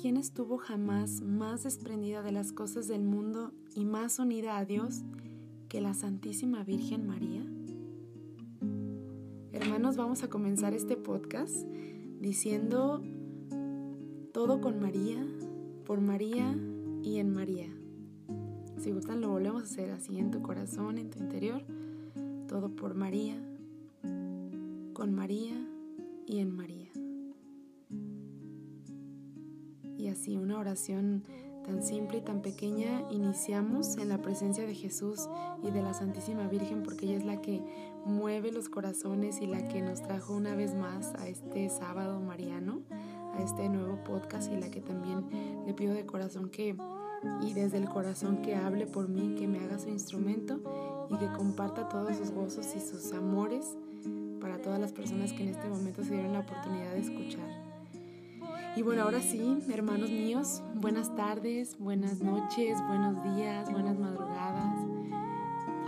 quién estuvo jamás más desprendida de las cosas del mundo y más unida a Dios que la Santísima Virgen María? Hermanos, vamos a comenzar este podcast diciendo todo con María, por María y en María. Si gustan lo volvemos a hacer así en tu corazón, en tu interior. Todo por María, con María y en María. Así una oración tan simple y tan pequeña iniciamos en la presencia de Jesús y de la Santísima Virgen porque ella es la que mueve los corazones y la que nos trajo una vez más a este sábado mariano, a este nuevo podcast y la que también le pido de corazón que y desde el corazón que hable por mí, que me haga su instrumento y que comparta todos sus gozos y sus amores para todas las personas que en este momento se dieron la oportunidad de escuchar. Y bueno, ahora sí, hermanos míos, buenas tardes, buenas noches, buenos días, buenas madrugadas.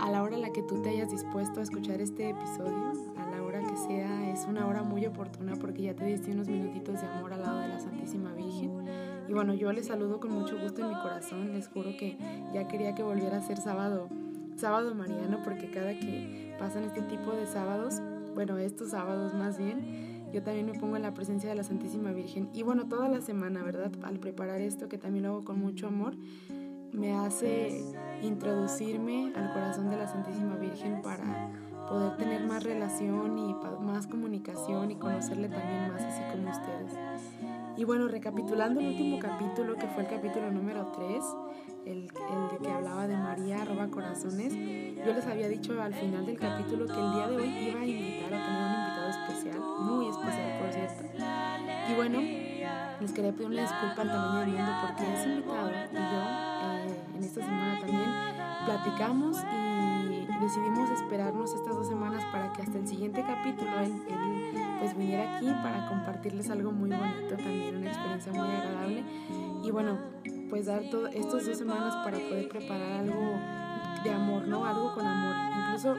A la hora a la que tú te hayas dispuesto a escuchar este episodio, a la hora que sea, es una hora muy oportuna porque ya te diste unos minutitos de amor al lado de la Santísima Virgen. Y bueno, yo les saludo con mucho gusto en mi corazón. Les juro que ya quería que volviera a ser sábado, sábado mariano, porque cada que pasan este tipo de sábados, bueno, estos sábados más bien, yo también me pongo en la presencia de la Santísima Virgen. Y bueno, toda la semana, ¿verdad? Al preparar esto, que también lo hago con mucho amor, me hace introducirme al corazón de la Santísima Virgen para poder tener más relación y más comunicación y conocerle también más, así como ustedes. Y bueno, recapitulando el último capítulo, que fue el capítulo número 3, el, el, de que hablaba de María roba corazones, yo les había dicho al final del capítulo que el día de hoy iba a invitar a tener un invitado muy especial por cierto. Y bueno, les quería pedir una disculpa al tamaño del mundo porque ese invitado y yo eh, en esta semana también platicamos y decidimos esperarnos estas dos semanas para que hasta el siguiente capítulo él, pues viniera aquí para compartirles algo muy bonito también, una experiencia muy agradable. Y bueno, pues dar estas dos semanas para poder preparar algo de amor, ¿no? Algo con amor. Incluso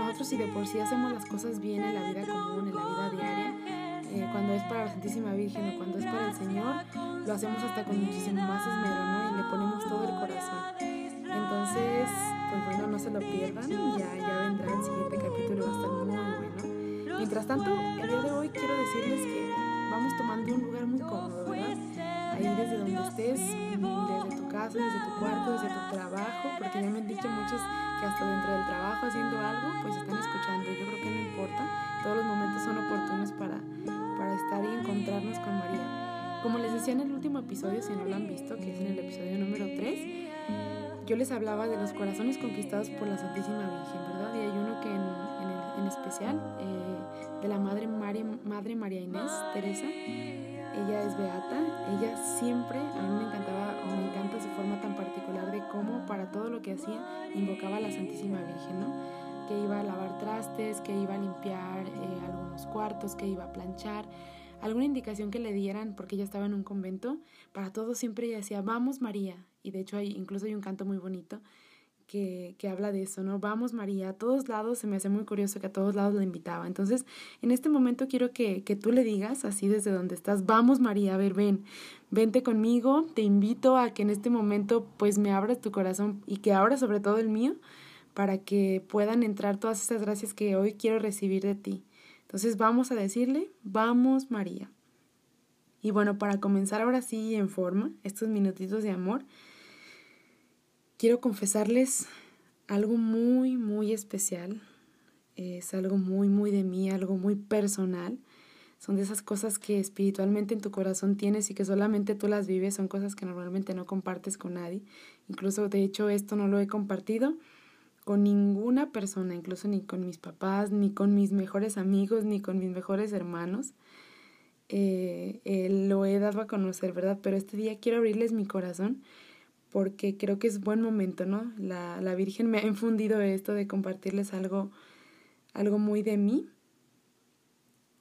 nosotros si de por sí hacemos las cosas bien en la vida común, en la vida diaria, eh, cuando es para la Santísima Virgen o cuando es para el Señor, lo hacemos hasta con muchísimo más esmero, ¿no? Y le ponemos todo el corazón. Entonces, pues bueno, no se lo pierdan, ya, ya vendrá el siguiente capítulo, va a estar muy bueno. Mientras tanto, el día de hoy quiero decirles que vamos tomando un lugar muy cómodo, ¿verdad? Ahí desde donde estés, desde casa, desde tu cuarto, desde tu trabajo, porque ya me han dicho muchos que hasta dentro del trabajo haciendo algo, pues están escuchando. Yo creo que no importa, todos los momentos son oportunos para, para estar y encontrarnos con María. Como les decía en el último episodio, si no lo han visto, que es en el episodio número 3, yo les hablaba de los corazones conquistados por la Santísima Virgen, ¿verdad? Y hay uno que en, en, el, en especial, eh, de la Madre, María, Madre María Inés, Teresa, ella es beata, ella siempre, a mí me encantaba, cómo para todo lo que hacía invocaba a la Santísima Virgen, ¿no? Que iba a lavar trastes, que iba a limpiar eh, algunos cuartos, que iba a planchar, alguna indicación que le dieran, porque ella estaba en un convento, para todo siempre ella decía, vamos María, y de hecho hay, incluso hay un canto muy bonito que, habla de eso, ¿no? Vamos María, a todos lados, se me hace muy curioso que a todos lados la invitaba. Entonces, en este momento quiero que, que tú le digas, así desde donde estás, vamos María, a ver, ven, vente conmigo, te invito a que en este momento pues me abras tu corazón y que abras sobre todo el mío para que puedan entrar todas esas gracias que hoy quiero recibir de ti. Entonces vamos a decirle, vamos María. Y bueno, para comenzar ahora sí en forma, estos minutitos de amor, quiero confesarles algo muy, muy especial. Es algo muy, muy de mí, algo muy personal. Son de esas cosas que espiritualmente en tu corazón tienes y que solamente tú las vives. Son cosas que normalmente no compartes con nadie. Incluso, de hecho, esto no lo he compartido con ninguna persona, incluso ni con mis papás, ni con mis mejores amigos, ni con mis mejores hermanos. Eh, eh, lo he dado a conocer, ¿verdad? Pero este día quiero abrirles mi corazón porque creo que es buen momento, ¿no? La, la Virgen me ha infundido esto de compartirles algo, algo muy de mí.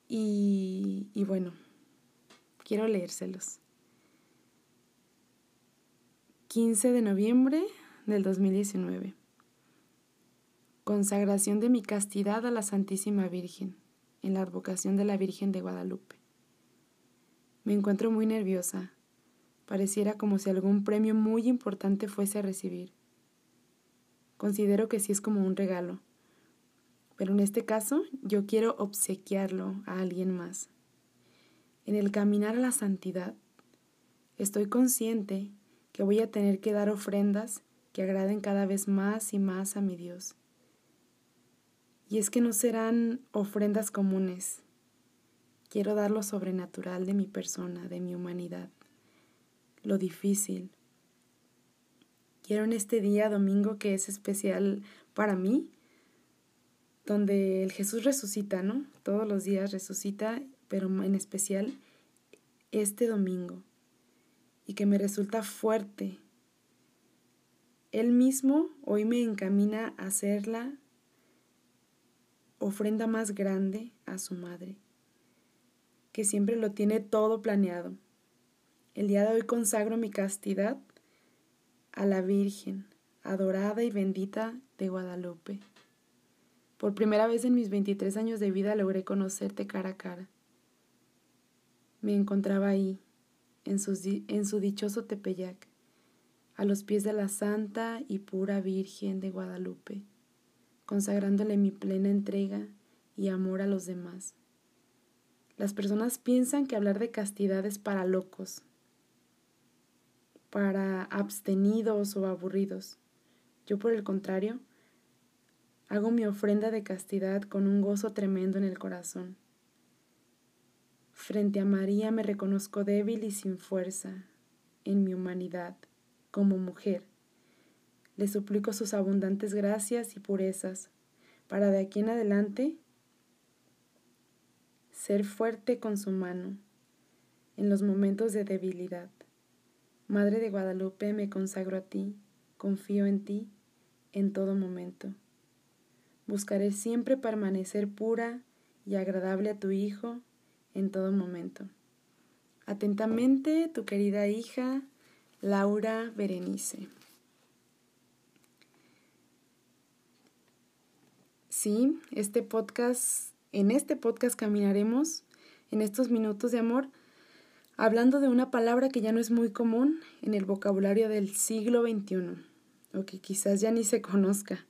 Y, y bueno, quiero leérselos. 15 de noviembre del 2019. Consagración de mi castidad a la Santísima Virgen, en la advocación de la Virgen de Guadalupe. Me encuentro muy nerviosa, Pareciera como si algún premio muy importante fuese a recibir. Considero que sí es como un regalo, pero en este caso yo quiero obsequiarlo a alguien más. En el caminar a la santidad, estoy consciente que voy a tener que dar ofrendas que agraden cada vez más y más a mi Dios. Y es que no serán ofrendas comunes. Quiero dar lo sobrenatural de mi persona, de mi humanidad, lo difícil. Quiero en este día domingo que es especial para mí, donde el Jesús resucita, ¿no? Todos los días resucita, pero en especial este domingo, y que me resulta fuerte. Él mismo hoy me encamina a hacer la ofrenda más grande a su madre, que siempre lo tiene todo planeado. El día de hoy consagro mi castidad a la Virgen, adorada y bendita de Guadalupe. Por primera vez en mis 23 años de vida logré conocerte cara a cara. Me encontraba ahí, en en su dichoso Tepeyac, a los pies de la Santa y pura Virgen de Guadalupe, consagrándole mi plena entrega y amor a los demás. Las personas piensan que hablar de castidad es para locos, para abstenidos o aburridos. Yo por el contrario, Hago mi ofrenda de castidad con un gozo tremendo en el corazón. Frente a María me reconozco débil y sin fuerza en mi humanidad como mujer. Le suplico sus abundantes gracias y purezas para de aquí en adelante ser fuerte con su mano en los momentos de debilidad. Madre de Guadalupe, me consagro a ti, confío en ti en todo momento. Buscaré siempre permanecer pura y agradable a tu Hijo en todo momento. Atentamente, tu querida hija, Laura Berenice. Sí, este podcast, en este podcast caminaremos en estos minutos de amor hablando de una palabra que ya no es muy común en el vocabulario del siglo XXI, o que quizás ya ni se conozca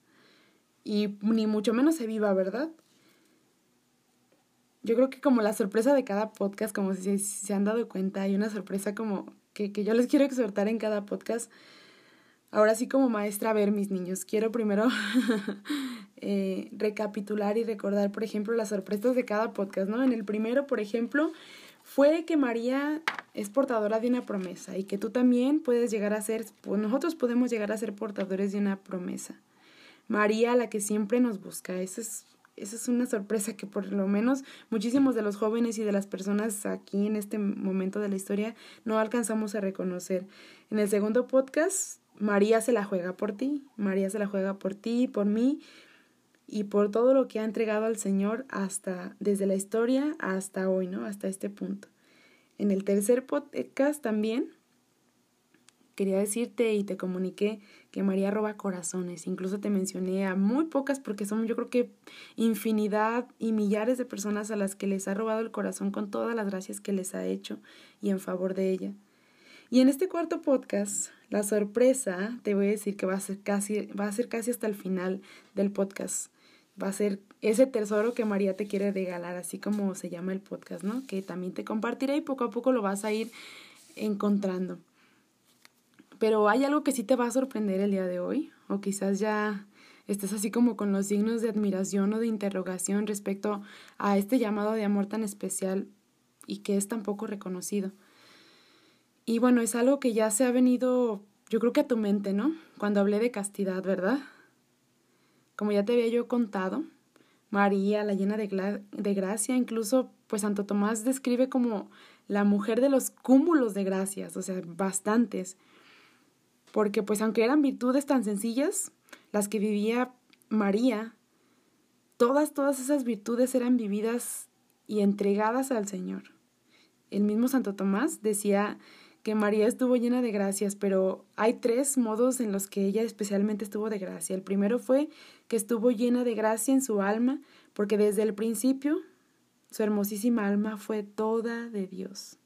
y ni mucho menos se viva, ¿verdad? Yo creo que como la sorpresa de cada podcast, como si, se han dado cuenta, hay una sorpresa como que, que yo les quiero exhortar en cada podcast. Ahora sí como maestra, a ver mis niños, quiero primero eh, recapitular y recordar, por ejemplo, las sorpresas de cada podcast, ¿no? En el primero, por ejemplo, fue que María es portadora de una promesa y que tú también puedes llegar a ser, pues nosotros podemos llegar a ser portadores de una promesa. María, la que siempre nos busca. Esa es, esa es una sorpresa que por lo menos muchísimos de los jóvenes y de las personas aquí en este momento de la historia no alcanzamos a reconocer. En el segundo podcast, María se la juega por ti, María se la juega por ti, por mí y por todo lo que ha entregado al Señor hasta desde la historia hasta hoy, ¿no? Hasta este punto. En el tercer podcast también quería decirte y te comuniqué que María roba corazones. Incluso te mencioné a muy pocas porque son yo creo que infinidad y millares de personas a las que les ha robado el corazón con todas las gracias que les ha hecho y en favor de ella. Y en este cuarto podcast, la sorpresa, te voy a decir que va a ser casi, va a ser casi hasta el final del podcast. Va a ser ese tesoro que María te quiere regalar, así como se llama el podcast, ¿no? Que también te compartiré y poco a poco lo vas a ir encontrando. Pero hay algo que sí te va a sorprender el día de hoy, o quizás ya estés así como con los signos de admiración o de interrogación respecto a este llamado de amor tan especial y que es tan poco reconocido. Y bueno, es algo que ya se ha venido, yo creo que a tu mente, ¿no? Cuando hablé de castidad, ¿verdad? Como ya te había yo contado, María, la llena de, de gracia, incluso pues Santo Tomás describe como la mujer de los cúmulos de gracias, o sea, bastantes porque pues aunque eran virtudes tan sencillas, las que vivía María, todas, todas esas virtudes eran vividas y entregadas al Señor. El mismo Santo Tomás decía que María estuvo llena de gracias, pero hay tres modos en los que ella especialmente estuvo de gracia. El primero fue que estuvo llena de gracia en su alma, porque desde el principio su hermosísima alma fue toda de Dios.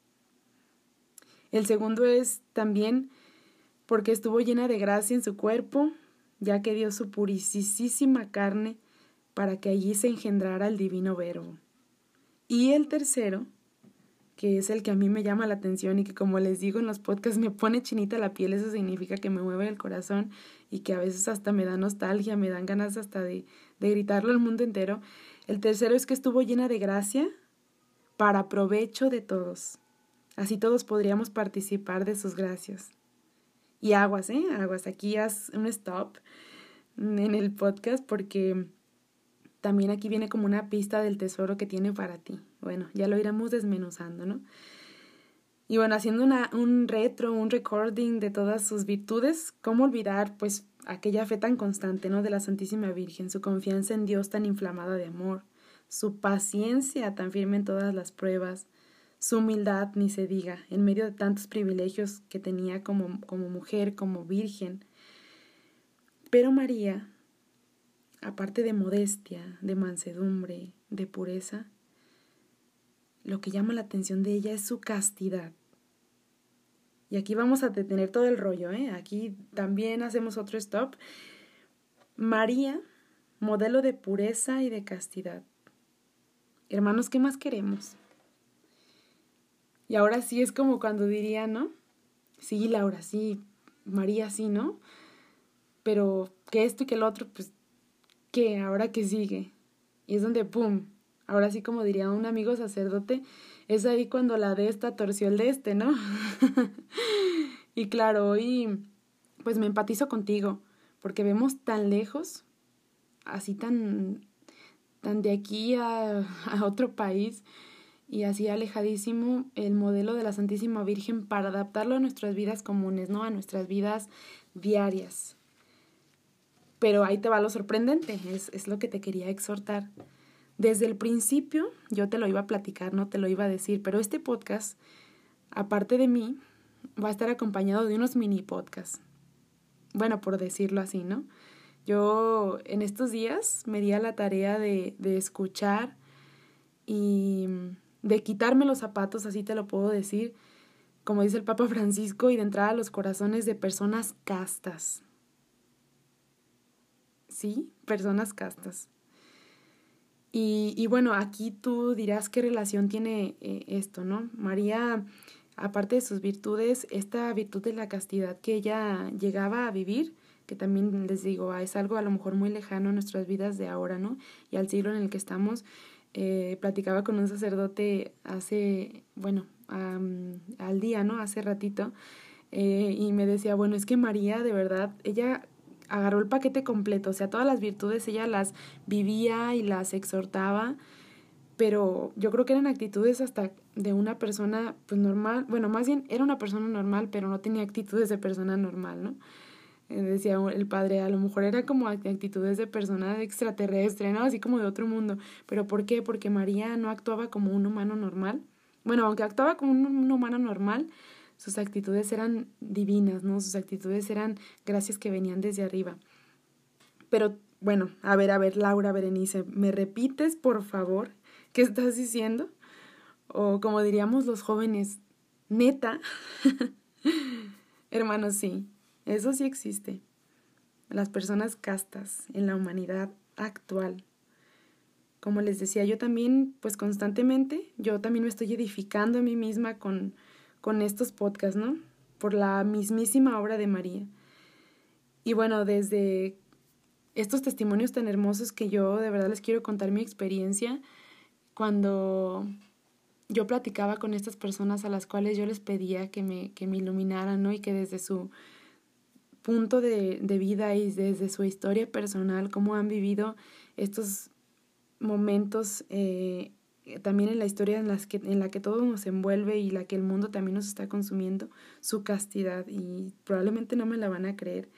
El segundo es también porque estuvo llena de gracia en su cuerpo, ya que dio su purisísima carne para que allí se engendrara el divino verbo. Y el tercero, que es el que a mí me llama la atención y que como les digo en los podcasts me pone chinita la piel, eso significa que me mueve el corazón y que a veces hasta me da nostalgia, me dan ganas hasta de, gritarlo al mundo entero. El tercero es que estuvo llena de gracia para provecho de todos. Así todos podríamos participar de sus gracias. Y aguas, ¿eh? Aguas. Aquí haz un stop en el podcast porque también aquí viene como una pista del tesoro que tiene para ti. Bueno, ya lo iremos desmenuzando, ¿no? Y bueno, haciendo una, un retro, un recording de todas sus virtudes, ¿cómo olvidar pues aquella fe tan constante, ¿no? De la Santísima Virgen, su confianza en Dios tan inflamada de amor, su paciencia tan firme en todas las pruebas, su humildad, ni se diga, en medio de tantos privilegios que tenía como, como mujer, como virgen. Pero María, aparte de modestia, de mansedumbre, de pureza, lo que llama la atención de ella es su castidad. Y aquí vamos a detener todo el rollo, ¿eh? Aquí también hacemos otro stop. María, modelo de pureza y de castidad. Hermanos, ¿qué más queremos? Y ahora sí es como cuando diría, ¿no? Sí, Laura, sí, María, sí, ¿no? Pero que esto y que el otro, pues, ¿qué? Ahora que sigue. Y es donde, ¡pum! Ahora sí, como diría un amigo sacerdote, es ahí cuando la de esta torció el de este, ¿no? y claro, hoy pues me empatizo contigo, porque vemos tan lejos, así tan, tan de aquí a, a otro país y así alejadísimo el modelo de la Santísima Virgen para adaptarlo a nuestras vidas comunes, ¿no? A nuestras vidas diarias. Pero ahí te va lo sorprendente, es, es lo que te quería exhortar. Desde el principio yo te lo iba a platicar, no te lo iba a decir, pero este podcast, aparte de mí, va a estar acompañado de unos mini podcasts. Bueno, por decirlo así, ¿no? Yo en estos días me di a la tarea de, de escuchar y de quitarme los zapatos, así te lo puedo decir, como dice el Papa Francisco, y de entrar a los corazones de personas castas. ¿Sí? Personas castas. Y, bueno, aquí tú dirás qué relación tiene eh, esto, ¿no? María, aparte de sus virtudes, esta virtud de la castidad que ella llegaba a vivir, que también les digo, es algo a lo mejor muy lejano a nuestras vidas de ahora, ¿no? Y al siglo en el que estamos, eh, platicaba con un sacerdote hace, bueno, al día, ¿no? Hace ratito, eh, y me decía, bueno, es que María, de verdad, ella agarró el paquete completo, o sea, todas las virtudes ella las vivía y las exhortaba, pero yo creo que eran actitudes hasta de una persona pues normal, bueno, más bien era una persona normal, pero no tenía actitudes de persona normal, ¿no? Eh, decía el padre, a lo mejor era como actitudes de persona extraterrestre, ¿no? Así como de otro mundo. ¿Pero por qué? Porque María no actuaba como un humano normal. Bueno, aunque actuaba como un humano normal, sus actitudes eran divinas, ¿no? Sus actitudes eran gracias que venían desde arriba. Pero bueno, a ver, a ver, Laura Berenice, ¿me repites, por favor, qué estás diciendo? O como diríamos los jóvenes, neta. Hermanos, sí, eso sí existe. Las personas castas en la humanidad actual. Como les decía, yo también, pues constantemente, yo también me estoy edificando a mí misma con con estos podcasts, ¿no? Por la mismísima obra de María. Y bueno, desde estos testimonios tan hermosos que yo de verdad les quiero contar mi experiencia cuando yo platicaba con estas personas a las cuales yo les pedía que me, que me iluminaran, ¿no? Y que desde su punto de, de vida y desde su historia personal, cómo han vivido estos momentos eh, también en la historia en, las que, en la que todo nos envuelve y la que el mundo también nos está consumiendo, su castidad. Y probablemente no me la van a creer,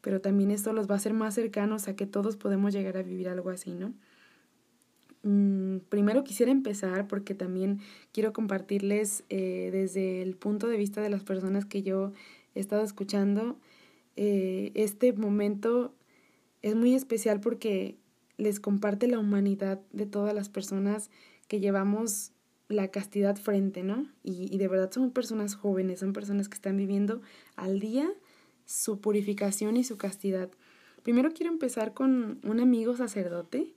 pero también esto los va a hacer más cercanos a que todos podemos llegar a vivir algo así, ¿no? Mm, primero quisiera empezar porque también quiero compartirles eh, desde el punto de vista de las personas que yo he estado escuchando, eh, este momento es muy especial porque les comparte la humanidad de todas las personas que llevamos la castidad frente, ¿no? Y, y de verdad son personas jóvenes, son personas que están viviendo al día su purificación y su castidad. Primero quiero empezar con un amigo sacerdote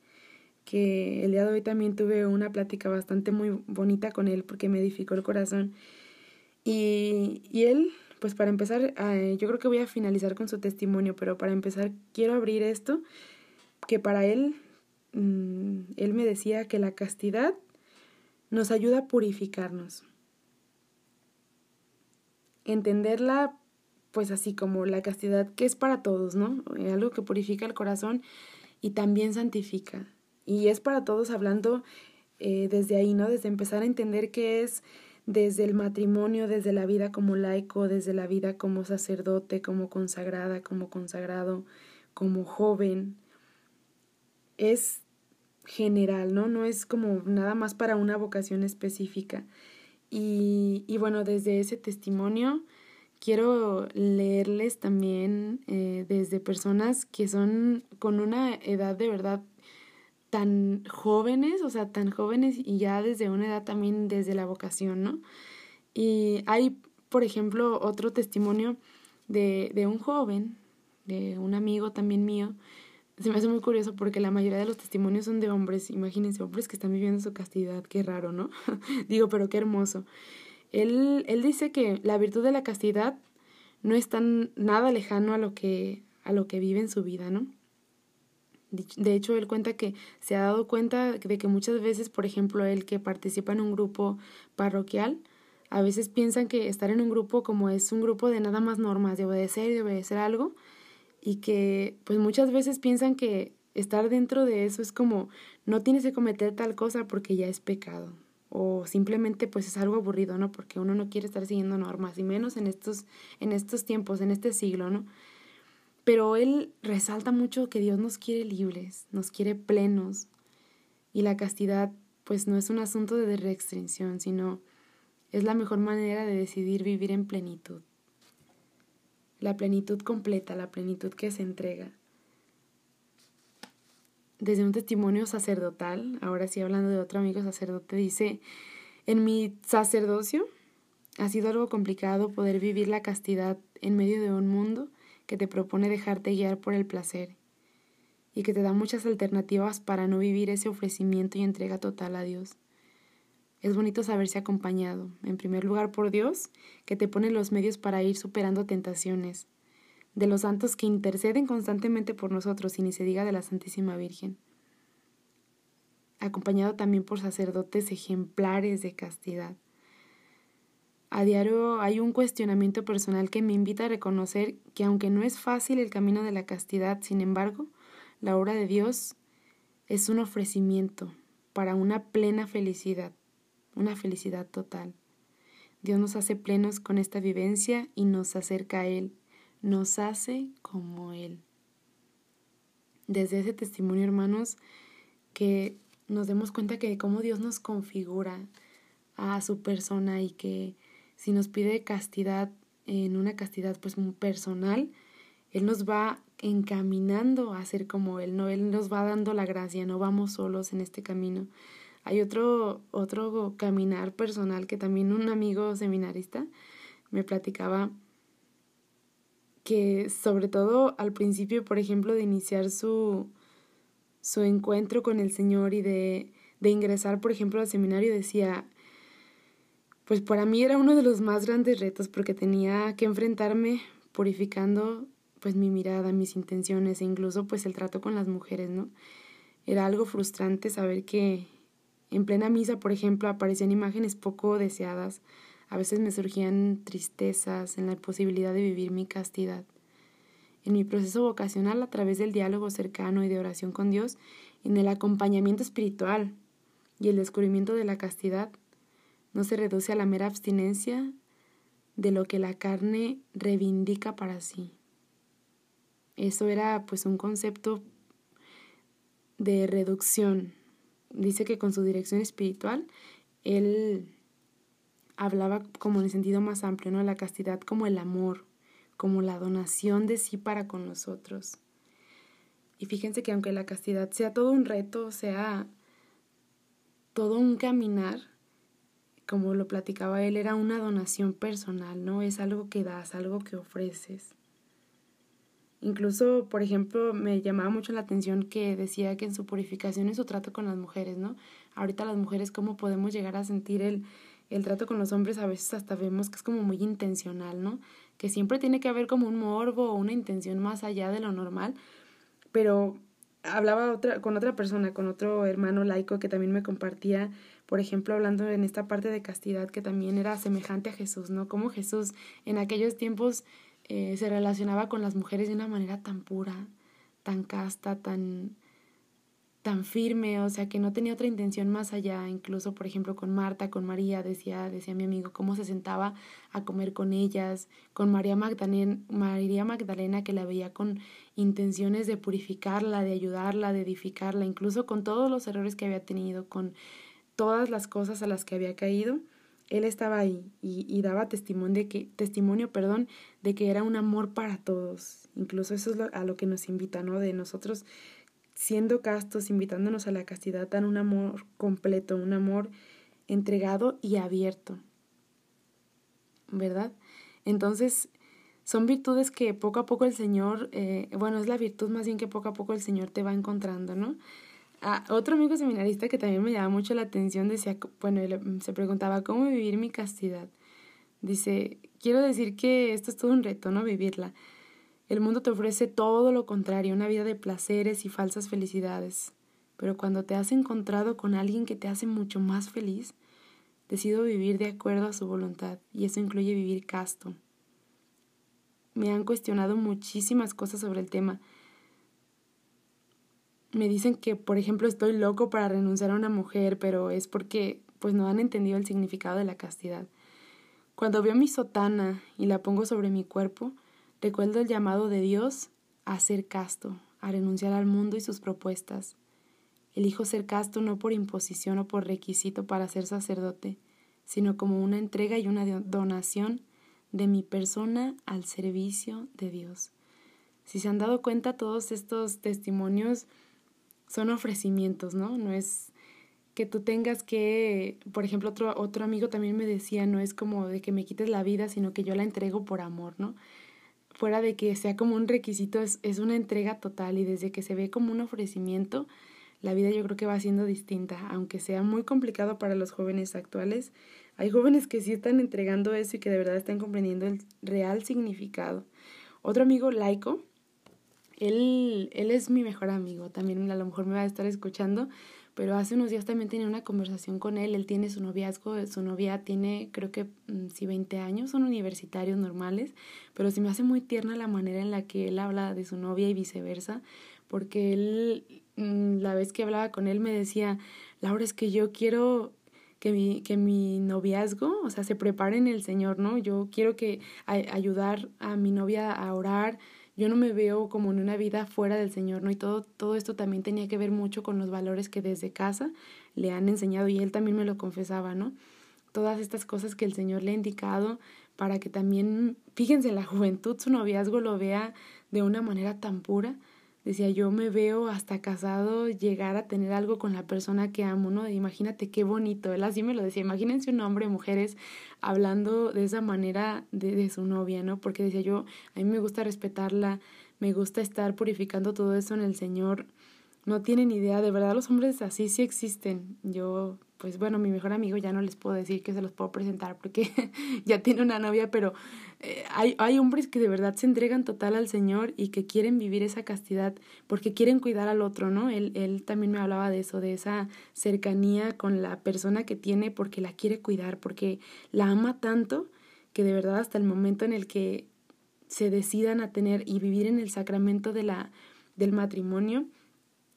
que el día de hoy también tuve una plática bastante muy bonita con él porque me edificó el corazón. Y, y él, pues para empezar, eh, yo creo que voy a finalizar con su testimonio, pero para empezar quiero abrir esto, que para él, mm, él me decía que la castidad nos ayuda a purificarnos. Entenderla, pues así como la castidad que es para todos, ¿no? Algo que purifica el corazón y también santifica. Y es para todos hablando eh, desde ahí, ¿no? Desde empezar a entender qué es desde el matrimonio, desde la vida como laico, desde la vida como sacerdote, como consagrada, como consagrado, como joven. Es general, ¿no? No es como nada más para una vocación específica. Y, y bueno, desde ese testimonio quiero leerles también eh, desde personas que son con una edad de verdad tan jóvenes, o sea, tan jóvenes y ya desde una edad también desde la vocación, ¿no? Y hay, por ejemplo, otro testimonio de, de un joven, de un amigo también mío, se me hace muy curioso porque la mayoría de los testimonios son de hombres, imagínense, hombres que están viviendo su castidad, qué raro, ¿no? Digo, pero qué hermoso. Él, él dice que la virtud de la castidad no es tan nada lejano a lo que, a lo que vive en su vida, ¿no? De hecho, él cuenta que se ha dado cuenta de que muchas veces, por ejemplo, él que participa en un grupo parroquial, a veces piensan que estar en un grupo como es un grupo de nada más normas, de obedecer y de obedecer algo, y que pues muchas veces piensan que estar dentro de eso es como no tienes que cometer tal cosa porque ya es pecado o simplemente pues es algo aburrido, ¿no? Porque uno no quiere estar siguiendo normas y menos en estos en estos tiempos, en este siglo, ¿no? Pero él resalta mucho que Dios nos quiere libres, nos quiere plenos. Y la castidad, pues no es un asunto de restricción, sino es la mejor manera de decidir vivir en plenitud. La plenitud completa, la plenitud que se entrega. Desde un testimonio sacerdotal, ahora sí hablando de otro amigo sacerdote, dice, en mi sacerdocio ha sido algo complicado poder vivir la castidad en medio de un mundo que te propone dejarte guiar por el placer y que te da muchas alternativas para no vivir ese ofrecimiento y entrega total a Dios. Es bonito saberse acompañado, en primer lugar por Dios, que te pone los medios para ir superando tentaciones, de los santos que interceden constantemente por nosotros y ni se diga de la Santísima Virgen, acompañado también por sacerdotes ejemplares de castidad, a diario hay un cuestionamiento personal que me invita a reconocer que aunque no es fácil el camino de la castidad, sin embargo, la obra de Dios es un ofrecimiento para una plena felicidad, una felicidad total. Dios nos hace plenos con esta vivencia y nos acerca a Él, nos hace como Él. Desde ese testimonio, hermanos, que nos demos cuenta que cómo Dios nos configura a su persona y que si nos pide castidad, en una castidad pues personal, Él nos va encaminando a ser como Él, ¿no? Él nos va dando la gracia, no vamos solos en este camino. Hay otro, otro caminar personal que también un amigo seminarista me platicaba que sobre todo al principio, por ejemplo, de iniciar su, su encuentro con el Señor y de, de ingresar, por ejemplo, al seminario, decía, pues para mí era uno de los más grandes retos porque tenía que enfrentarme purificando pues mi mirada, mis intenciones e incluso pues el trato con las mujeres, ¿no? Era algo frustrante saber que en plena misa, por ejemplo, aparecían imágenes poco deseadas. A veces me surgían tristezas en la posibilidad de vivir mi castidad. En mi proceso vocacional, a través del diálogo cercano y de oración con Dios, en el acompañamiento espiritual y el descubrimiento de la castidad, no se reduce a la mera abstinencia de lo que la carne reivindica para sí. Eso era pues un concepto de reducción. Dice que con su dirección espiritual, él hablaba como en el sentido más amplio, ¿no? La castidad como el amor, como la donación de sí para con nosotros. Y fíjense que aunque la castidad sea todo un reto, sea todo un caminar, como lo platicaba él, era una donación personal, ¿no? Es algo que das, algo que ofreces. Incluso, por ejemplo, me llamaba mucho la atención que decía que en su purificación y su trato con las mujeres, ¿no? Ahorita las mujeres, ¿cómo podemos llegar a sentir el, el trato con los hombres? A veces hasta vemos que es como muy intencional, ¿no? Que siempre tiene que haber como un morbo o una intención más allá de lo normal. Pero hablaba otra, con otra persona, con otro hermano laico que también me compartía, por ejemplo, hablando en esta parte de castidad que también era semejante a Jesús, ¿no? Como Jesús en aquellos tiempos eh, se relacionaba con las mujeres de una manera tan pura, tan casta, tan, tan firme, o sea, que no tenía otra intención más allá, incluso, por ejemplo, con Marta, con María, decía, decía mi amigo, cómo se sentaba a comer con ellas, con María Magdalena, María Magdalena que la veía con intenciones de purificarla, de ayudarla, de edificarla, incluso con todos los errores que había tenido, con todas las cosas a las que había caído, él estaba ahí y, daba testimonio de que, testimonio, perdón, de que era un amor para todos. Incluso eso es a lo que nos invita, ¿no? De nosotros siendo castos, invitándonos a la castidad, dan un amor completo, un amor entregado y abierto. ¿Verdad? Entonces, son virtudes que poco a poco el Señor, eh, bueno, es la virtud más bien que poco a poco el Señor te va encontrando, ¿no? Ah, otro amigo seminarista que también me llama mucho la atención decía, bueno, mm, se preguntaba, ¿cómo vivir mi castidad? Dice, quiero decir que esto es todo un reto, ¿no? Vivirla. El mundo te ofrece todo lo contrario, una vida de placeres y falsas felicidades. Pero cuando te has encontrado con alguien que te hace mucho más feliz, decido vivir de acuerdo a su voluntad, y eso incluye vivir casto, me han cuestionado muchísimas cosas sobre el tema. Me dicen que, por ejemplo, estoy loco para renunciar a una mujer, pero es porque pues no han entendido el significado de la castidad. Cuando veo mi sotana y la pongo sobre mi cuerpo, recuerdo el llamado de Dios a ser casto, a renunciar al mundo y sus propuestas. Elijo ser casto no por imposición o por requisito para ser sacerdote, sino como una entrega y una donación de mi persona al servicio de Dios. Si se han dado cuenta, todos estos testimonios son ofrecimientos, ¿no? No es que tú tengas que, por ejemplo, otro, otro amigo también me decía, no es como de que me quites la vida, sino que yo la entrego por amor, ¿no? Fuera de que sea como un requisito, es, es una entrega total y desde que se ve como un ofrecimiento, la vida yo creo que va siendo distinta, aunque sea muy complicado para los jóvenes actuales, hay jóvenes que sí están entregando eso y que de verdad están comprendiendo el real significado. Otro amigo laico, él, él es mi mejor amigo, también a lo mejor me va a estar escuchando, pero hace unos días también tenía una conversación con él, él tiene su noviazgo, su novia tiene creo que mm, sí 20 años, son universitarios normales, pero se me hace muy tierna la manera en la que él habla de su novia y viceversa, porque él, mm, la vez que hablaba con él me decía, Laura, es que yo quiero que mi, que mi noviazgo, o sea, se prepare en el Señor, ¿no? Yo quiero que ayudar a mi novia a orar, yo no me veo como en una vida fuera del Señor, ¿no? Y todo, todo esto también tenía que ver mucho con los valores que desde casa le han enseñado y él también me lo confesaba, ¿no? Todas estas cosas que el Señor le ha indicado para que también, fíjense, la juventud su noviazgo lo vea de una manera tan pura, Decía, yo me veo hasta casado llegar a tener algo con la persona que amo, ¿no? Imagínate qué bonito. Él así me lo decía. Imagínense un hombre, mujeres, hablando de esa manera de, de su novia, ¿no? Porque decía yo, a mí me gusta respetarla, me gusta estar purificando todo eso en el Señor. No tienen idea, de verdad los hombres así sí existen. Yo pues bueno, mi mejor amigo ya no les puedo decir que se los puedo presentar porque ya tiene una novia, pero eh, hay, hay hombres que de verdad se entregan total al Señor y que quieren vivir esa castidad porque quieren cuidar al otro, ¿no? Él, él también me hablaba de eso, de esa cercanía con la persona que tiene porque la quiere cuidar, porque la ama tanto que de verdad hasta el momento en el que se decidan a tener y vivir en el sacramento de la, del matrimonio,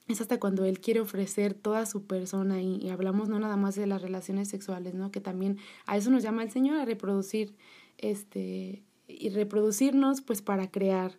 es hasta cuando él quiere ofrecer toda su persona y, hablamos no nada más de las relaciones sexuales, ¿no? Que también a eso nos llama el Señor, a reproducir, este, y reproducirnos pues para crear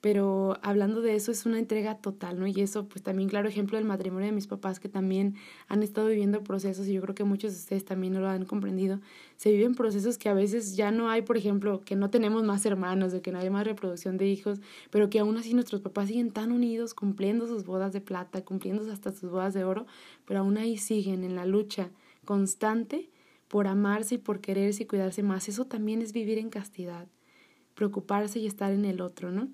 pero hablando de eso es una entrega total, ¿no? Y eso, pues también, claro, ejemplo del matrimonio de mis papás que también han estado viviendo procesos y yo creo que muchos de ustedes también no lo han comprendido. Se viven procesos que a veces ya no hay, por ejemplo, que no tenemos más hermanos, de que no hay más reproducción de hijos, pero que aún así nuestros papás siguen tan unidos, cumpliendo sus bodas de plata, cumpliendo hasta sus bodas de oro, pero aún ahí siguen en la lucha constante por amarse y por quererse y cuidarse más. Eso también es vivir en castidad, preocuparse y estar en el otro, ¿no?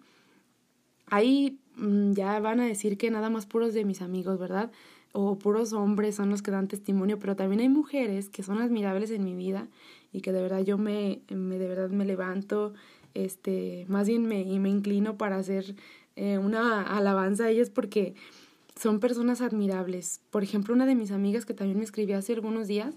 Ahí mm, ya van a decir que nada más puros de mis amigos, ¿verdad? O puros hombres son los que dan testimonio, pero también hay mujeres que son admirables en mi vida y que de verdad yo me, de verdad me levanto, este, más bien me, me inclino para hacer eh, una alabanza a ellas porque son personas admirables. Por ejemplo, una de mis amigas que también me escribió hace algunos días,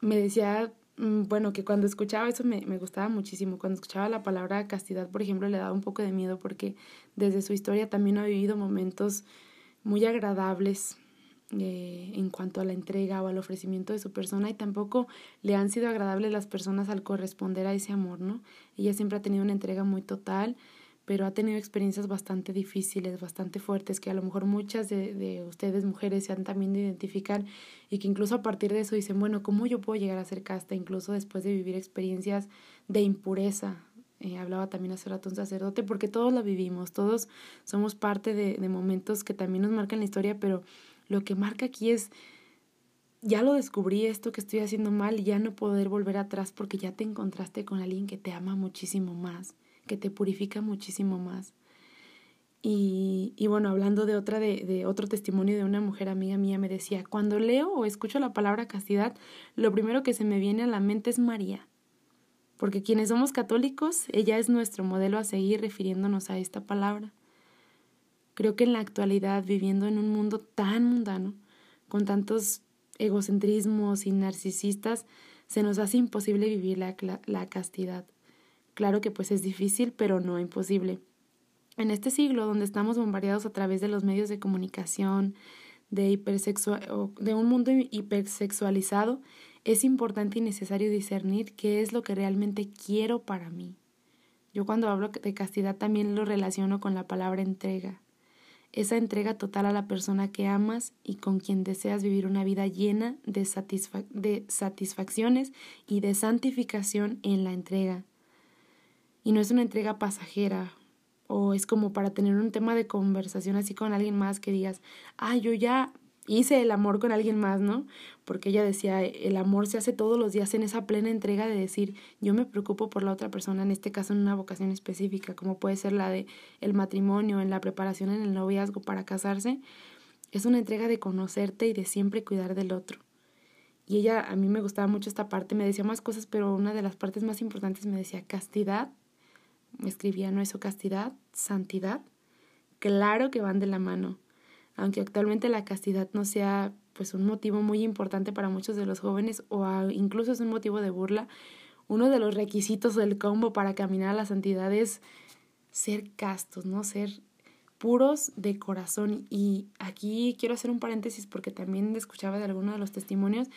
me decía, bueno, que cuando escuchaba eso me, me gustaba muchísimo. Cuando escuchaba la palabra castidad, por ejemplo, le daba un poco de miedo porque desde su historia también ha vivido momentos muy agradables eh, en cuanto a la entrega o al ofrecimiento de su persona y tampoco le han sido agradables las personas al corresponder a ese amor, ¿no? Ella siempre ha tenido una entrega muy total pero ha tenido experiencias bastante difíciles, bastante fuertes, que a lo mejor muchas de, de, ustedes mujeres se han también de identificar y que incluso a partir de eso dicen, bueno, ¿cómo yo puedo llegar a ser casta incluso después de vivir experiencias de impureza? Eh, hablaba también hace rato un sacerdote, porque todos lo vivimos, todos somos parte de, de momentos que también nos marcan la historia, pero lo que marca aquí es, ya lo descubrí esto que estoy haciendo mal y ya no poder volver atrás porque ya te encontraste con alguien que te ama muchísimo más que te purifica muchísimo más. Y, y bueno, hablando de otra, de, otro testimonio de una mujer amiga mía, me decía, cuando leo o escucho la palabra castidad, lo primero que se me viene a la mente es María. Porque quienes somos católicos, ella es nuestro modelo a seguir refiriéndonos a esta palabra. Creo que en la actualidad, viviendo en un mundo tan mundano, con tantos egocentrismos y narcisistas, se nos hace imposible vivir la, la castidad. Claro que pues es difícil, pero no imposible. En este siglo donde estamos bombardeados a través de los medios de comunicación, de, de un mundo hipersexualizado, es importante y necesario discernir qué es lo que realmente quiero para mí. Yo cuando hablo de castidad también lo relaciono con la palabra entrega. Esa entrega total a la persona que amas y con quien deseas vivir una vida llena de, de satisfacciones y de santificación en la entrega y no es una entrega pasajera o es como para tener un tema de conversación así con alguien más que digas, ah, yo ya hice el amor con alguien más, ¿no? Porque ella decía, el amor se hace todos los días en esa plena entrega de decir, yo me preocupo por la otra persona, en este caso en una vocación específica, como puede ser la de el matrimonio, en la preparación en el noviazgo para casarse, es una entrega de conocerte y de siempre cuidar del otro. Y ella, a mí me gustaba mucho esta parte, me decía más cosas, pero una de las partes más importantes me decía, castidad escribía, ¿no eso castidad, santidad? Claro que van de la mano. Aunque actualmente la castidad no sea pues un motivo muy importante para muchos de los jóvenes o incluso es un motivo de burla, uno de los requisitos del combo para caminar a la santidad es ser castos, ¿no? Ser puros de corazón. Y aquí quiero hacer un paréntesis porque también escuchaba de algunos de los testimonios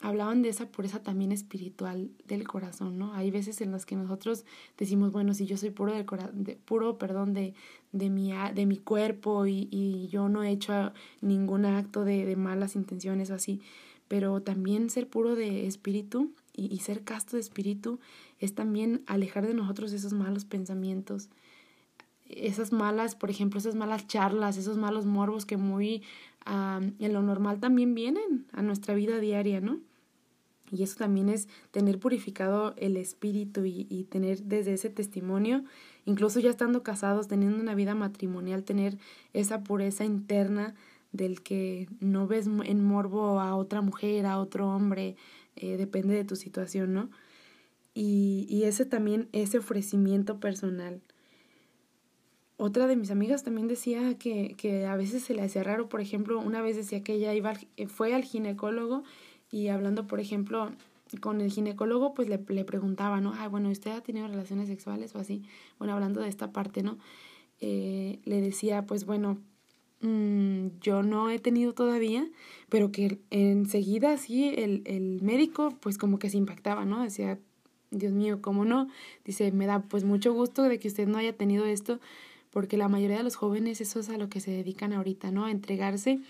hablaban de esa pureza también espiritual del corazón, ¿no? Hay veces en las que nosotros decimos, bueno, si yo soy puro de, de puro, perdón, de, de, mi, de mi cuerpo y, y yo no he hecho ningún acto de, de, malas intenciones o así, pero también ser puro de espíritu y, y, ser casto de espíritu es también alejar de nosotros esos malos pensamientos, esas malas, por ejemplo, esas malas charlas, esos malos morbos que muy en lo normal también vienen a nuestra vida diaria, ¿no? Y eso también es tener purificado el espíritu y, tener desde ese testimonio, incluso ya estando casados, teniendo una vida matrimonial, tener esa pureza interna del que no ves en morbo a otra mujer, a otro hombre, eh, depende de tu situación, ¿no? Y ese también, ese ofrecimiento personal otra de mis amigas también decía que, que a veces se le hacía raro, por ejemplo, una vez decía que ella iba eh, fue al ginecólogo y hablando, por ejemplo, con el ginecólogo, pues le, le preguntaba, ¿no? Ay, bueno, ¿usted ha tenido relaciones sexuales o así? Bueno, hablando de esta parte, ¿no? Eh, le decía, pues bueno, mmm, yo no he tenido todavía, pero que enseguida así el, el médico, pues como que se impactaba, ¿no? Decía, Dios mío, ¿cómo no? Dice, me da pues mucho gusto de que usted no haya tenido esto, porque la mayoría de los jóvenes eso es a lo que se dedican ahorita, ¿no? A entregarse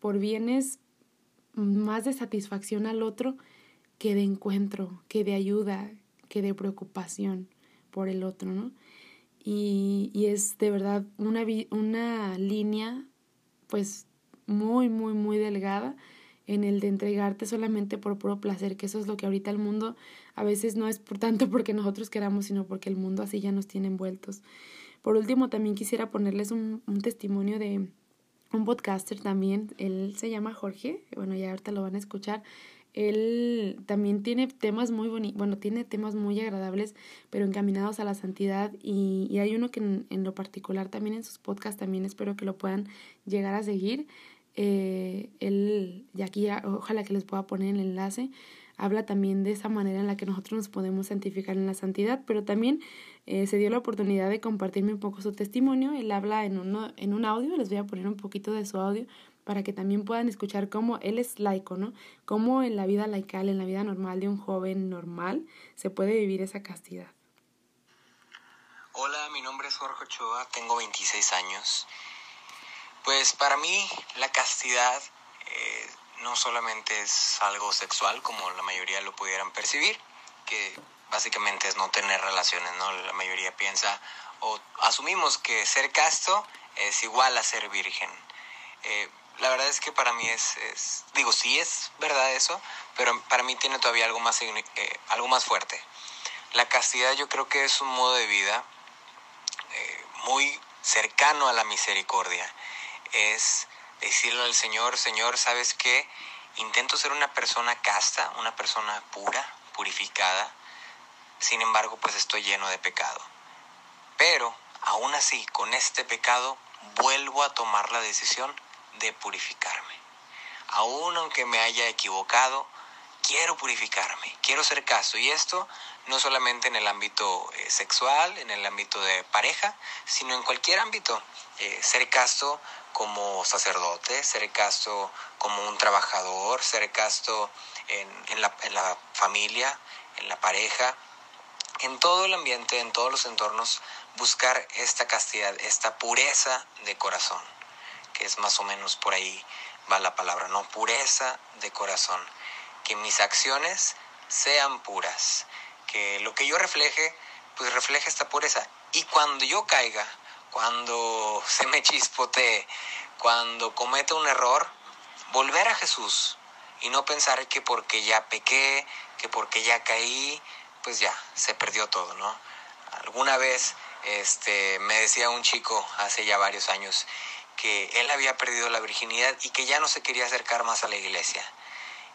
por bienes más de satisfacción al otro que de encuentro, que de ayuda, que de preocupación por el otro, ¿no? Y, y es de verdad una, una línea pues muy, muy, muy delgada en el de entregarte solamente por puro placer, que eso es lo que ahorita el mundo a veces no es por tanto porque nosotros queramos, sino porque el mundo así ya nos tiene envueltos. Por último, también quisiera ponerles un, testimonio de un podcaster también, él se llama Jorge, bueno, ya ahorita lo van a escuchar. Él también tiene temas muy bonitos, bueno, tiene temas muy agradables, pero encaminados a la santidad. Y, hay uno que en, en, lo particular también en sus podcasts también espero que lo puedan llegar a seguir. Eh, él, y aquí ojalá que les pueda poner el enlace, habla también de esa manera en la que nosotros nos podemos santificar en la santidad, pero también eh, se dio la oportunidad de compartirme un poco su testimonio. Él habla en, uno, en un audio, les voy a poner un poquito de su audio para que también puedan escuchar cómo él es laico, ¿no? Cómo en la vida laical, en la vida normal de un joven normal, se puede vivir esa castidad. Hola, mi nombre es Jorge Ochoa, tengo 26 años pues para mí la castidad eh, no solamente es algo sexual como la mayoría lo pudieran percibir, que básicamente es no tener relaciones, ¿no? La mayoría piensa o asumimos que ser casto es igual a ser virgen. Eh, la verdad es que para mí es, digo, sí es verdad eso, pero para mí tiene todavía algo más, eh, algo más fuerte. La castidad yo creo que es un modo de vida muy cercano a la misericordia es decirle al Señor, Señor, ¿sabes qué? Intento ser una persona casta, una persona pura, purificada, sin embargo, pues estoy lleno de pecado. Pero, aún así, con este pecado, vuelvo a tomar la decisión de purificarme. Aún aunque me haya equivocado, quiero purificarme, quiero ser casto. Y esto no solamente en el ámbito eh, sexual, en el ámbito de pareja, sino en cualquier ámbito. Eh, ser casto como sacerdote, ser casto como un trabajador, ser casto en, la, en la familia, en la pareja, en todo el ambiente, en todos los entornos, buscar esta castidad, esta pureza de corazón, que es más o menos por ahí va la palabra, ¿no? Pureza de corazón, que mis acciones sean puras, que lo que yo refleje, pues refleje esta pureza. Y cuando yo caiga, cuando se me chispotee, cuando cometa un error, volver a Jesús y no pensar que porque ya pequé, que porque ya caí, pues ya, se perdió todo, ¿no? Alguna vez este, me decía un chico hace ya varios años que él había perdido la virginidad y que ya no se quería acercar más a la iglesia.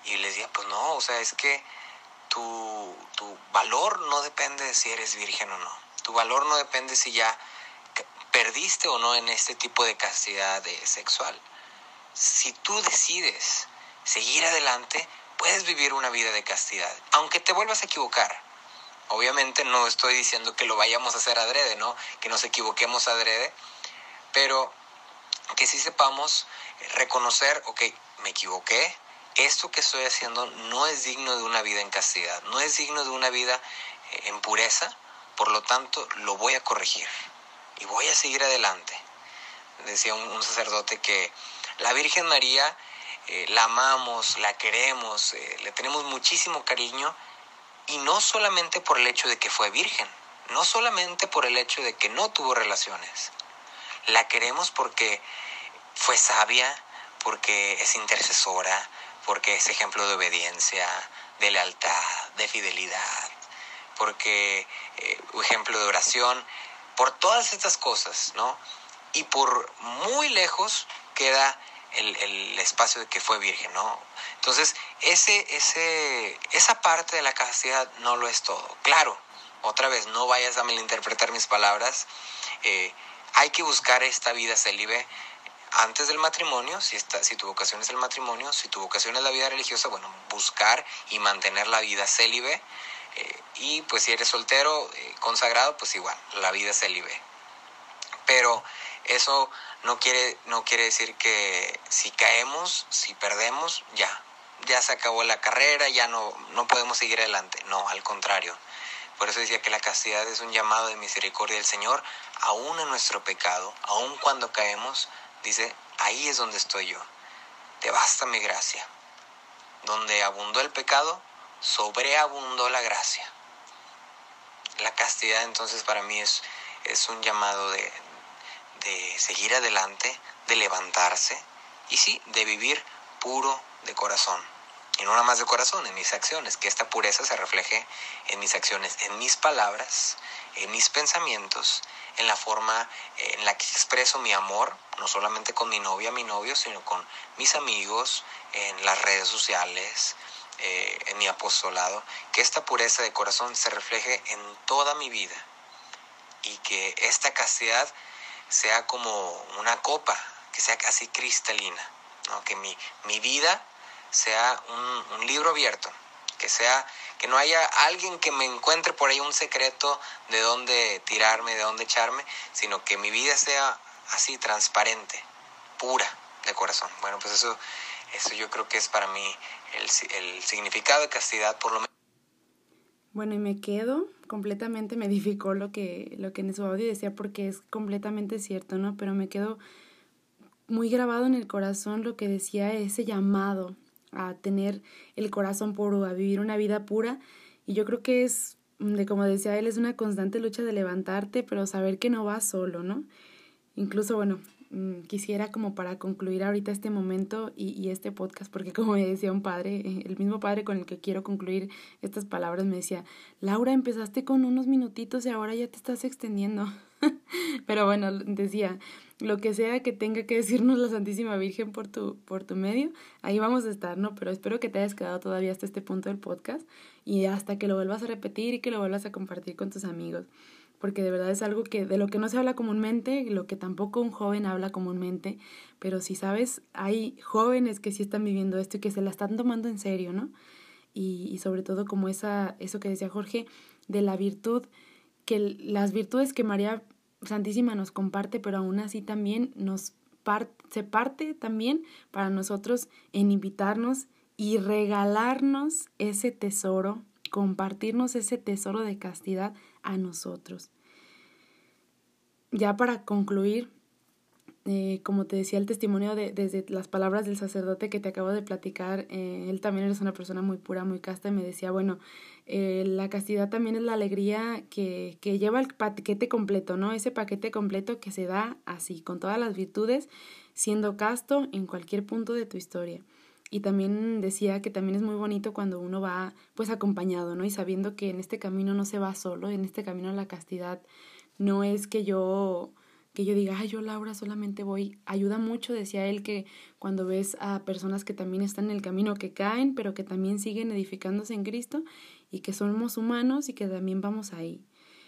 Y le decía, pues no, o sea, es que tu, tu valor no depende de si eres virgen o no. Tu valor no depende si ya perdiste o no en este tipo de castidad sexual. Si tú decides seguir adelante, puedes vivir una vida de castidad, aunque te vuelvas a equivocar. Obviamente no estoy diciendo que lo vayamos a hacer adrede, ¿no? Que nos equivoquemos adrede, pero que sí sepamos reconocer, ok, me equivoqué, esto que estoy haciendo no es digno de una vida en castidad, no es digno de una vida eh, en pureza, por lo tanto lo voy a corregir y voy a seguir adelante. Decía un, sacerdote que la Virgen María eh, la amamos, la queremos, eh, le tenemos muchísimo cariño y no solamente por el hecho de que fue virgen, no solamente por el hecho de que no tuvo relaciones. La queremos porque fue sabia, porque es intercesora, porque es ejemplo de obediencia, de lealtad, de fidelidad, porque eh, ejemplo de oración por todas estas cosas, ¿no? Y por muy lejos queda el, espacio de que fue virgen, ¿no? Entonces, ese, ese, esa parte de la castidad no lo es todo. Claro, otra vez, no vayas a malinterpretar mis palabras. Eh, hay que buscar esta vida célibe antes del matrimonio, si, está, si tu vocación es el matrimonio, si tu vocación es la vida religiosa, bueno, buscar y mantener la vida célibe eh, y pues si eres soltero, eh, consagrado, pues igual, la vida se libre. Pero eso no quiere, no quiere decir que si caemos, si perdemos, ya, ya se acabó la carrera, ya no, no podemos seguir adelante. No, al contrario. Por eso decía que la castidad es un llamado de misericordia del Señor, aún en nuestro pecado, aún cuando caemos, dice, ahí es donde estoy yo. Te basta mi gracia. Donde abundó el pecado, sobreabundó la gracia. La castidad entonces para mí es, es un llamado de, de seguir adelante, de levantarse y sí, de vivir puro de corazón. Y no nada más de corazón, en mis acciones, que esta pureza se refleje en mis acciones, en mis palabras, en mis pensamientos, en la forma eh, en la que expreso mi amor, no solamente con mi novia, mi novio, sino con mis amigos, en las redes sociales, eh, en mi apostolado, que esta pureza de corazón se refleje en toda mi vida y que esta castidad sea como una copa, que sea casi cristalina, ¿no? que mi, mi vida sea un, un libro abierto, que sea que no haya alguien que me encuentre por ahí un secreto de dónde tirarme, de dónde echarme, sino que mi vida sea así transparente, pura de corazón. Bueno, pues eso, eso yo creo que es para mí el, significado de castidad, por lo menos. Bueno, y me quedo completamente, me edificó lo que, lo que en su audio decía porque es completamente cierto, ¿no? Pero me quedo muy grabado en el corazón lo que decía ese llamado a tener el corazón puro, a vivir una vida pura. Y yo creo que es, de como decía él, es una constante lucha de levantarte, pero saber que no vas solo, ¿no? Incluso, bueno, mm, quisiera como para concluir ahorita este momento y, y, este podcast, porque como me decía un padre, el mismo padre con el que quiero concluir estas palabras, me decía, Laura, empezaste con unos minutitos y ahora ya te estás extendiendo. Pero bueno, decía, lo que sea que tenga que decirnos la Santísima Virgen por tu, por tu medio, ahí vamos a estar, ¿no? Pero espero que te hayas quedado todavía hasta este punto del podcast y hasta que lo vuelvas a repetir y que lo vuelvas a compartir con tus amigos, porque de verdad es algo que de lo que no se habla comúnmente, lo que tampoco un joven habla comúnmente, pero si sabes, hay jóvenes que sí están viviendo esto y que se la están tomando en serio, ¿no? Y, y sobre todo como esa, eso que decía Jorge, de la virtud, que las virtudes que María Santísima nos comparte, pero aún así también nos se parte también para nosotros en invitarnos y regalarnos ese tesoro, compartirnos ese tesoro de castidad a nosotros. Ya para concluir, eh, como te decía el testimonio de, desde las palabras del sacerdote que te acabo de platicar, eh, él también es una persona muy pura, muy casta y me decía, bueno, eh, la castidad también es la alegría que, que lleva el paquete completo, ¿no? Ese paquete completo que se da así, con todas las virtudes, siendo casto en cualquier punto de tu historia. Y también decía que también es muy bonito cuando uno va pues acompañado, ¿no? Y sabiendo que en este camino no se va solo, en este camino la castidad no es que yo que yo diga, ay, yo Laura solamente voy, ayuda mucho, decía él, que cuando ves a personas que también están en el camino, que caen, pero que también siguen edificándose en Cristo y que somos humanos y que también vamos ahí.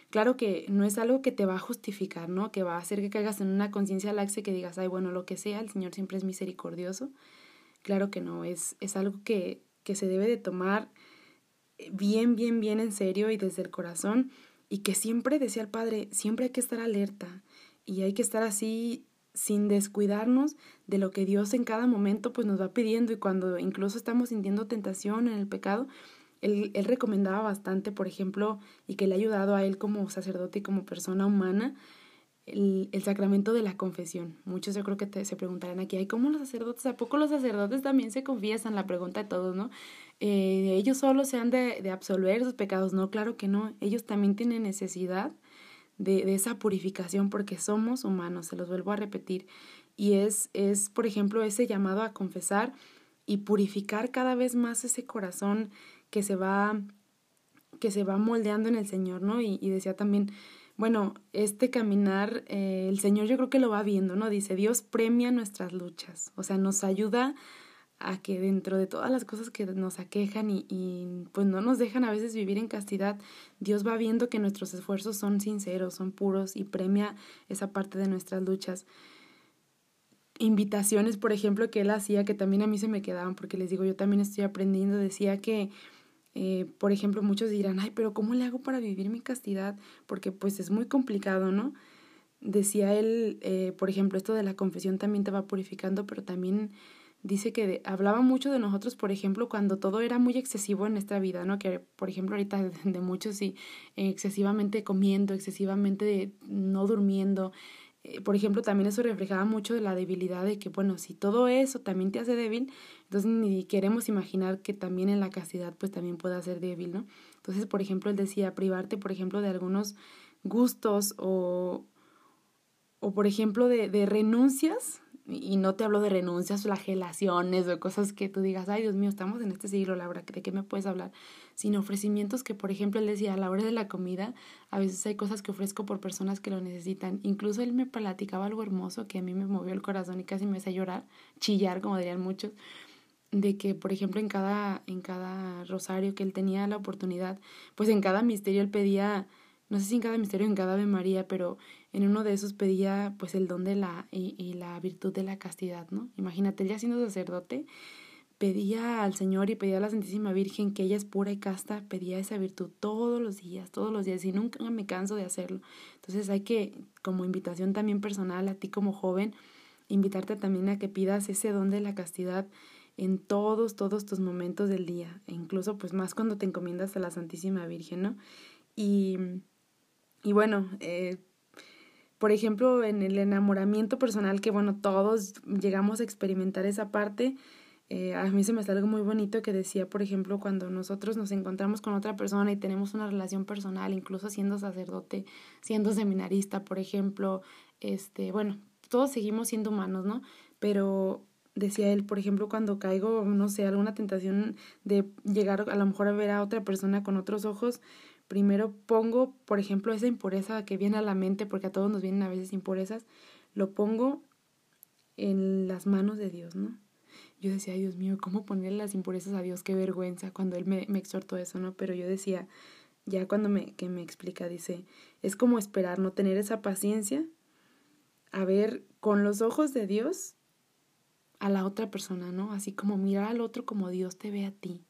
Claro que no es algo que te va a justificar, ¿no? Que va a hacer que caigas en una conciencia laxa y que digas, ay, bueno, lo que sea, el Señor siempre es misericordioso. Claro que no, es, es algo que, que se debe de tomar bien, bien, bien en serio y desde el corazón y que siempre, decía el Padre, siempre hay que estar alerta y hay que estar así sin descuidarnos de lo que Dios en cada momento pues nos va pidiendo y cuando incluso estamos sintiendo tentación en el pecado, él, él recomendaba bastante, por ejemplo, y que le ha ayudado a él como sacerdote y como persona humana, el, el sacramento de la confesión. Muchos yo creo que se preguntarán aquí, ¿hay cómo los sacerdotes? ¿A poco los sacerdotes también se confiesan? La pregunta de todos, ¿no? Eh, ellos solo se han de, de absolver sus pecados. No, claro que no. Ellos también tienen necesidad de, de, esa purificación porque somos humanos, se los vuelvo a repetir. Y es, es, por ejemplo, ese llamado a confesar y purificar cada vez más ese corazón que se va, que se va moldeando en el Señor, ¿no? Y, decía también, bueno, este caminar, eh, el Señor yo creo que lo va viendo, ¿no? Dice, Dios premia nuestras luchas, o sea, nos ayuda a que dentro de todas las cosas que nos aquejan y, y, pues no nos dejan a veces vivir en castidad, Dios va viendo que nuestros esfuerzos son sinceros, son puros y premia esa parte de nuestras luchas. Invitaciones, por ejemplo, que él hacía que también a mí se me quedaban, porque les digo, yo también estoy aprendiendo, decía que, eh, por ejemplo, muchos dirán, ay, pero ¿cómo le hago para vivir mi castidad? Porque pues es muy complicado, ¿no? Decía él, eh, por ejemplo, esto de la confesión también te va purificando, pero también dice que hablaba mucho de nosotros, por ejemplo, cuando todo era muy excesivo en nuestra vida, ¿no? Que, por ejemplo, ahorita de, muchos sí, excesivamente comiendo, excesivamente no durmiendo. Eh, por ejemplo, también eso reflejaba mucho de la debilidad de que, bueno, si todo eso también te hace débil, entonces ni queremos imaginar que también en la castidad pues también pueda ser débil, ¿no? Entonces, por ejemplo, él decía, privarte, por ejemplo, de algunos gustos o, o por ejemplo, de, de renuncias Y no te hablo de renuncias, flagelaciones o cosas que tú digas, ay Dios mío, estamos en este siglo, Laura, ¿de qué me puedes hablar? Sino ofrecimientos que, por ejemplo, él decía, a la hora de la comida, a veces hay cosas que ofrezco por personas que lo necesitan. Incluso él me platicaba algo hermoso que a mí me movió el corazón y casi me hace llorar, chillar, como dirían muchos, de que, por ejemplo, en cada, en cada rosario que él tenía la oportunidad, pues en cada misterio él pedía no sé si en cada misterio, en cada Ave María, pero en uno de esos pedía pues el don de la y, y la virtud de la castidad, ¿no? Imagínate, ya siendo sacerdote, pedía al Señor y pedía a la Santísima Virgen que ella es pura y casta, pedía esa virtud todos los días, todos los días, y nunca me canso de hacerlo. Entonces hay que, como invitación también personal a ti como joven, invitarte también a que pidas ese don de la castidad en todos, todos tus momentos del día, e incluso pues más cuando te encomiendas a la Santísima Virgen, ¿no? Y y bueno, eh, por ejemplo, en el enamoramiento personal, que bueno, todos llegamos a experimentar esa parte, eh, a mí se me hace algo muy bonito que decía, por ejemplo, cuando nosotros nos encontramos con otra persona y tenemos una relación personal, incluso siendo sacerdote, siendo seminarista, por ejemplo, este, bueno, todos seguimos siendo humanos, ¿no? Pero decía él, por ejemplo, cuando caigo, no sé, alguna tentación de llegar a lo mejor a ver a otra persona con otros ojos, primero pongo, por ejemplo, esa impureza que viene a la mente, porque a todos nos vienen a veces impurezas, lo pongo en las manos de Dios, ¿no? Yo decía, Dios mío, ¿cómo ponerle las impurezas a Dios? Qué vergüenza cuando Él me, me exhortó eso, ¿no? Pero yo decía, ya cuando me, que me explica, dice, es como esperar, no tener esa paciencia, a ver con los ojos de Dios a la otra persona, ¿no? Así como mirar al otro como Dios te ve a ti,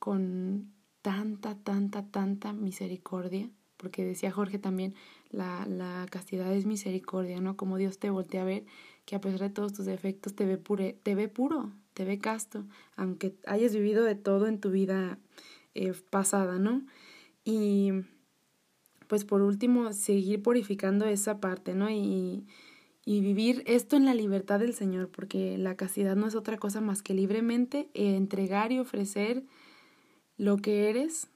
con tanta, tanta, tanta misericordia, porque decía Jorge también, la, la castidad es misericordia, ¿no? Como Dios te voltea a ver, que a pesar de todos tus defectos te ve, te ve puro, te ve casto, aunque hayas vivido de todo en tu vida eh, pasada, ¿no? Y pues por último, seguir purificando esa parte, ¿no? Y, y vivir esto en la libertad del Señor, porque la castidad no es otra cosa más que libremente entregar y ofrecer lo que eres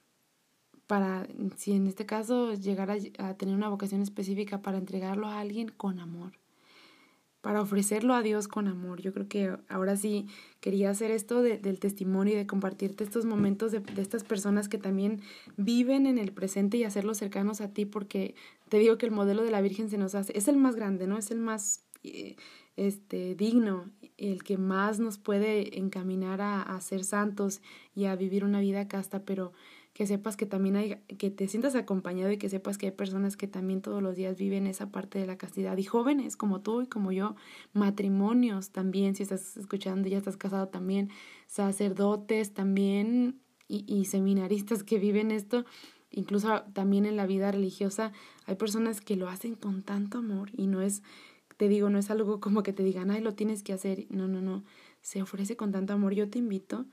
para, si en este caso llegar a, tener una vocación específica, para entregarlo a alguien con amor, para ofrecerlo a Dios con amor. Yo creo que ahora sí quería hacer esto del testimonio y de compartirte estos momentos de, de, estas personas que también viven en el presente y hacerlos cercanos a ti, porque te digo que el modelo de la Virgen se nos hace, es el más grande, ¿no? Es el más... Este, digno, el que más nos puede encaminar a, a, ser santos y a vivir una vida casta, pero que sepas que también hay, que te sientas acompañado y que sepas que hay personas que también todos los días viven esa parte de la castidad y jóvenes como tú y como yo, matrimonios también, si estás escuchando ya estás casado también, sacerdotes también y, y seminaristas que viven esto, incluso también en la vida religiosa, hay personas que lo hacen con tanto amor y no es te digo, no es algo como que te digan, ay, lo tienes que hacer. No, no, no. Se ofrece con tanto amor. Yo te invito.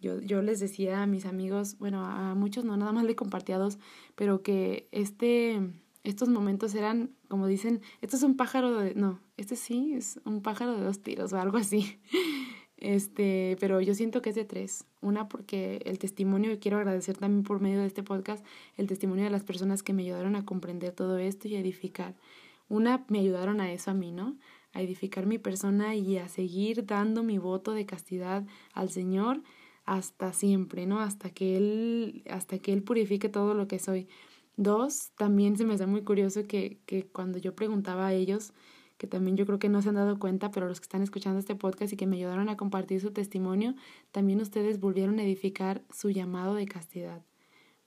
Yo, yo les decía a mis amigos, bueno, a muchos no, nada más le compartí a dos, pero que este, estos momentos eran, como dicen, esto es un pájaro de, no, este sí es un pájaro de dos tiros o algo así. Este, pero yo siento que es de tres. Una porque el testimonio, y quiero agradecer también por medio de este podcast, el testimonio de las personas que me ayudaron a comprender todo esto y edificar. Una, me ayudaron a eso a mí, ¿no? A edificar mi persona y a seguir dando mi voto de castidad al Señor hasta siempre, ¿no? Hasta que Él, hasta que Él purifique todo lo que soy. Dos, también se me hace muy curioso que, que cuando yo preguntaba a ellos, que también yo creo que no se han dado cuenta, pero los que están escuchando este podcast y que me ayudaron a compartir su testimonio, también ustedes volvieron a edificar su llamado de castidad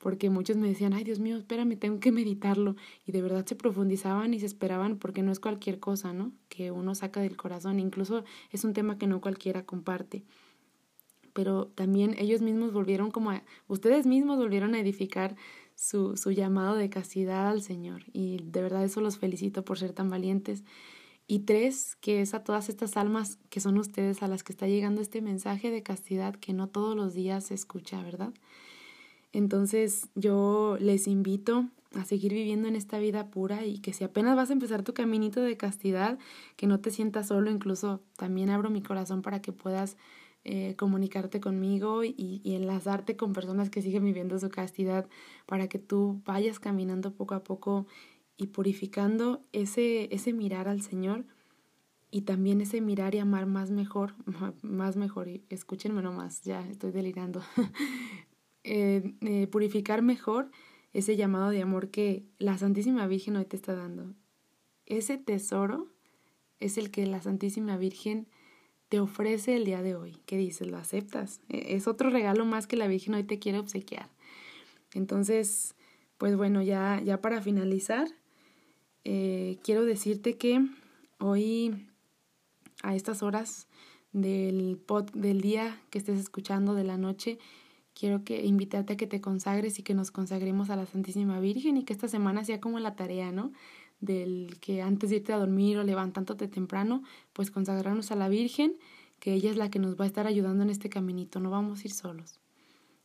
porque muchos me decían, ay Dios mío, espérame, tengo que meditarlo. Y de verdad se profundizaban y se esperaban porque no es cualquier cosa, ¿no? Que uno saca del corazón. Incluso es un tema que no cualquiera comparte. Pero también ellos mismos volvieron como a, ustedes mismos volvieron a edificar su, su llamado de castidad al Señor. Y de verdad eso los felicito por ser tan valientes. Y tres, que es a todas estas almas que son ustedes a las que está llegando este mensaje de castidad que no todos los días se escucha, ¿verdad? Entonces yo les invito a seguir viviendo en esta vida pura y que si apenas vas a empezar tu caminito de castidad, que no te sientas solo, incluso también abro mi corazón para que puedas eh, comunicarte conmigo y, y, enlazarte con personas que siguen viviendo su castidad para que tú vayas caminando poco a poco y purificando ese, ese mirar al Señor y también ese mirar y amar más mejor, más mejor, escúchenme nomás, ya estoy delirando, eh, eh, purificar mejor ese llamado de amor que la Santísima Virgen hoy te está dando. Ese tesoro es el que la Santísima Virgen te ofrece el día de hoy. ¿Qué dices? ¿Lo aceptas? E, es otro regalo más que la Virgen hoy te quiere obsequiar. Entonces, pues bueno, ya, ya para finalizar, eh, quiero decirte que hoy a estas horas del, pod, del día que estés escuchando, de la noche, quiero que invitarte a que te consagres y que nos consagremos a la Santísima Virgen y que esta semana sea como la tarea, ¿no? Del que antes de irte a dormir o levantándote temprano, pues consagrarnos a la Virgen, que ella es la que nos va a estar ayudando en este caminito, no vamos a ir solos.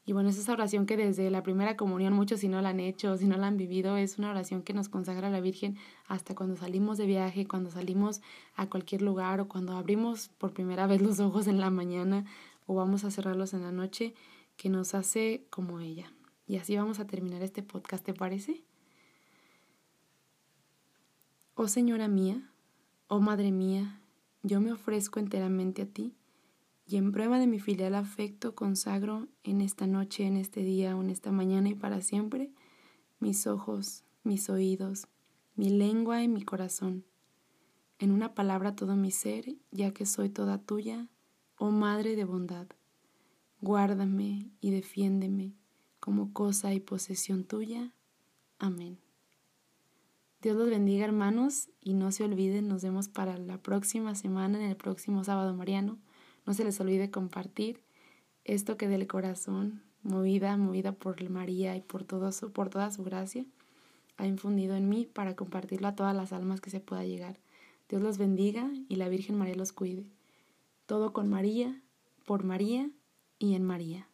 Y bueno, es esa oración que desde la primera comunión muchos si no la han hecho, si no la han vivido, es una oración que nos consagra a la Virgen hasta cuando salimos de viaje, cuando salimos a cualquier lugar o cuando abrimos por primera vez los ojos en la mañana o vamos a cerrarlos en la noche, que nos hace como ella. Y así vamos a terminar este podcast, ¿te parece? Oh Señora mía, oh Madre mía, yo me ofrezco enteramente a ti y en prueba de mi filial afecto consagro en esta noche, en este día en esta mañana y para siempre mis ojos, mis oídos, mi lengua y mi corazón. En una palabra todo mi ser, ya que soy toda tuya, oh Madre de bondad. Guárdame y defiéndeme como cosa y posesión tuya. Amén. Dios los bendiga hermanos y no se olviden, nos vemos para la próxima semana en el próximo sábado mariano no se les olvide compartir esto que del corazón, movida, movida por María y por, todo su, por toda su gracia, ha infundido en mí para compartirlo a todas las almas que se pueda llegar. Dios los bendiga y la Virgen María los cuide. Todo con María, por María y en María.